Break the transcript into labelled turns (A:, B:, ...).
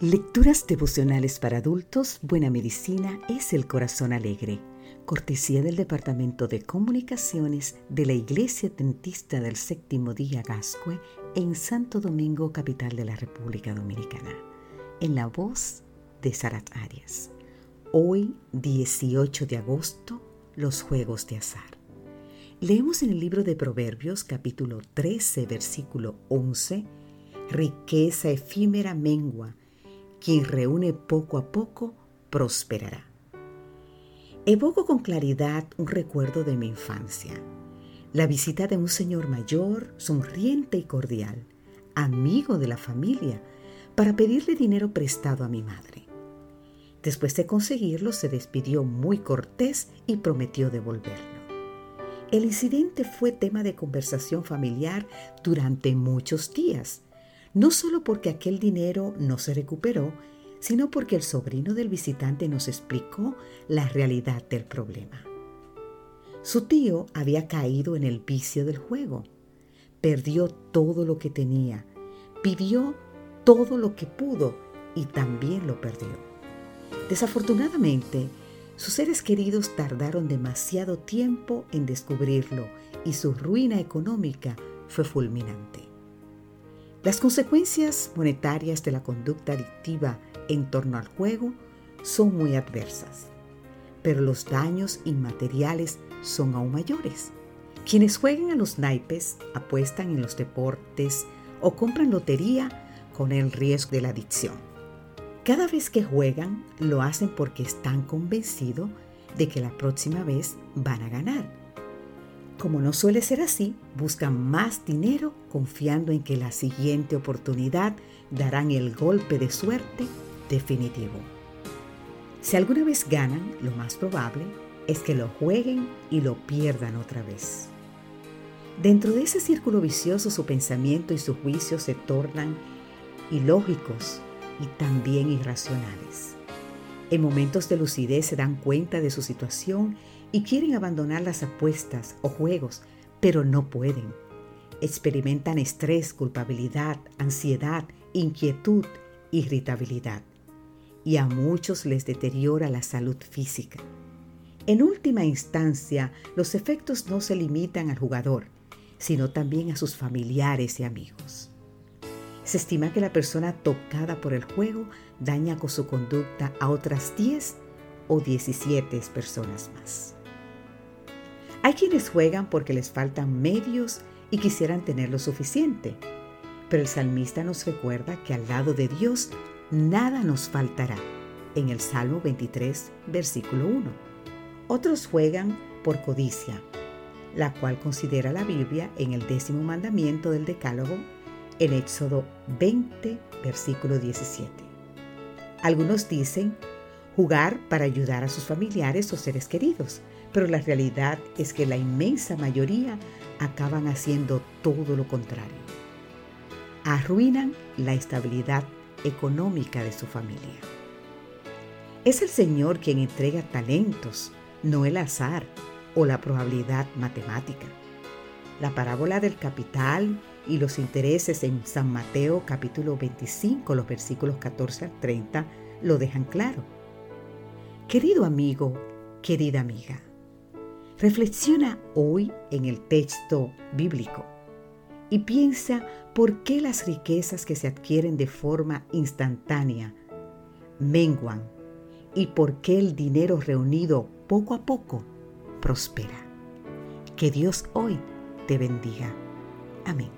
A: Lecturas devocionales para adultos, Buena Medicina es el Corazón Alegre, cortesía del Departamento de Comunicaciones de la Iglesia Dentista del Séptimo Día Gascue en Santo Domingo, capital de la República Dominicana, en la voz de Sarat Arias. Hoy, 18 de agosto, los Juegos de Azar. Leemos en el libro de Proverbios capítulo 13, versículo 11, riqueza efímera mengua quien reúne poco a poco, prosperará. Evoco con claridad un recuerdo de mi infancia, la visita de un señor mayor, sonriente y cordial, amigo de la familia, para pedirle dinero prestado a mi madre. Después de conseguirlo, se despidió muy cortés y prometió devolverlo. El incidente fue tema de conversación familiar durante muchos días, no solo porque aquel dinero no se recuperó, sino porque el sobrino del visitante nos explicó la realidad del problema. Su tío había caído en el vicio del juego, perdió todo lo que tenía, pidió todo lo que pudo y también lo perdió. Desafortunadamente, sus seres queridos tardaron demasiado tiempo en descubrirlo y su ruina económica fue fulminante. Las consecuencias monetarias de la conducta adictiva en torno al juego son muy adversas, pero los daños inmateriales son aún mayores. Quienes juegan a los naipes apuestan en los deportes o compran lotería con el riesgo de la adicción. Cada vez que juegan lo hacen porque están convencidos de que la próxima vez van a ganar como no suele ser así, buscan más dinero confiando en que la siguiente oportunidad darán el golpe de suerte definitivo. Si alguna vez ganan, lo más probable es que lo jueguen y lo pierdan otra vez. Dentro de ese círculo vicioso su pensamiento y su juicio se tornan ilógicos y también irracionales. En momentos de lucidez se dan cuenta de su situación y quieren abandonar las apuestas o juegos, pero no pueden. Experimentan estrés, culpabilidad, ansiedad, inquietud, irritabilidad. Y a muchos les deteriora la salud física. En última instancia, los efectos no se limitan al jugador, sino también a sus familiares y amigos. Se estima que la persona tocada por el juego daña con su conducta a otras 10 o 17 personas más. Hay quienes juegan porque les faltan medios y quisieran tener lo suficiente, pero el salmista nos recuerda que al lado de Dios nada nos faltará, en el Salmo 23, versículo 1. Otros juegan por codicia, la cual considera la Biblia en el décimo mandamiento del Decálogo, en Éxodo 20, versículo 17. Algunos dicen jugar para ayudar a sus familiares o seres queridos, pero la realidad es que la inmensa mayoría acaban haciendo todo lo contrario. Arruinan la estabilidad económica de su familia. Es el Señor quien entrega talentos, no el azar o la probabilidad matemática. La parábola del capital y los intereses en San Mateo capítulo 25, los versículos 14 al 30, lo dejan claro. Querido amigo, querida amiga, Reflexiona hoy en el texto bíblico y piensa por qué las riquezas que se adquieren de forma instantánea menguan y por qué el dinero reunido poco a poco prospera. Que Dios hoy te bendiga. Amén.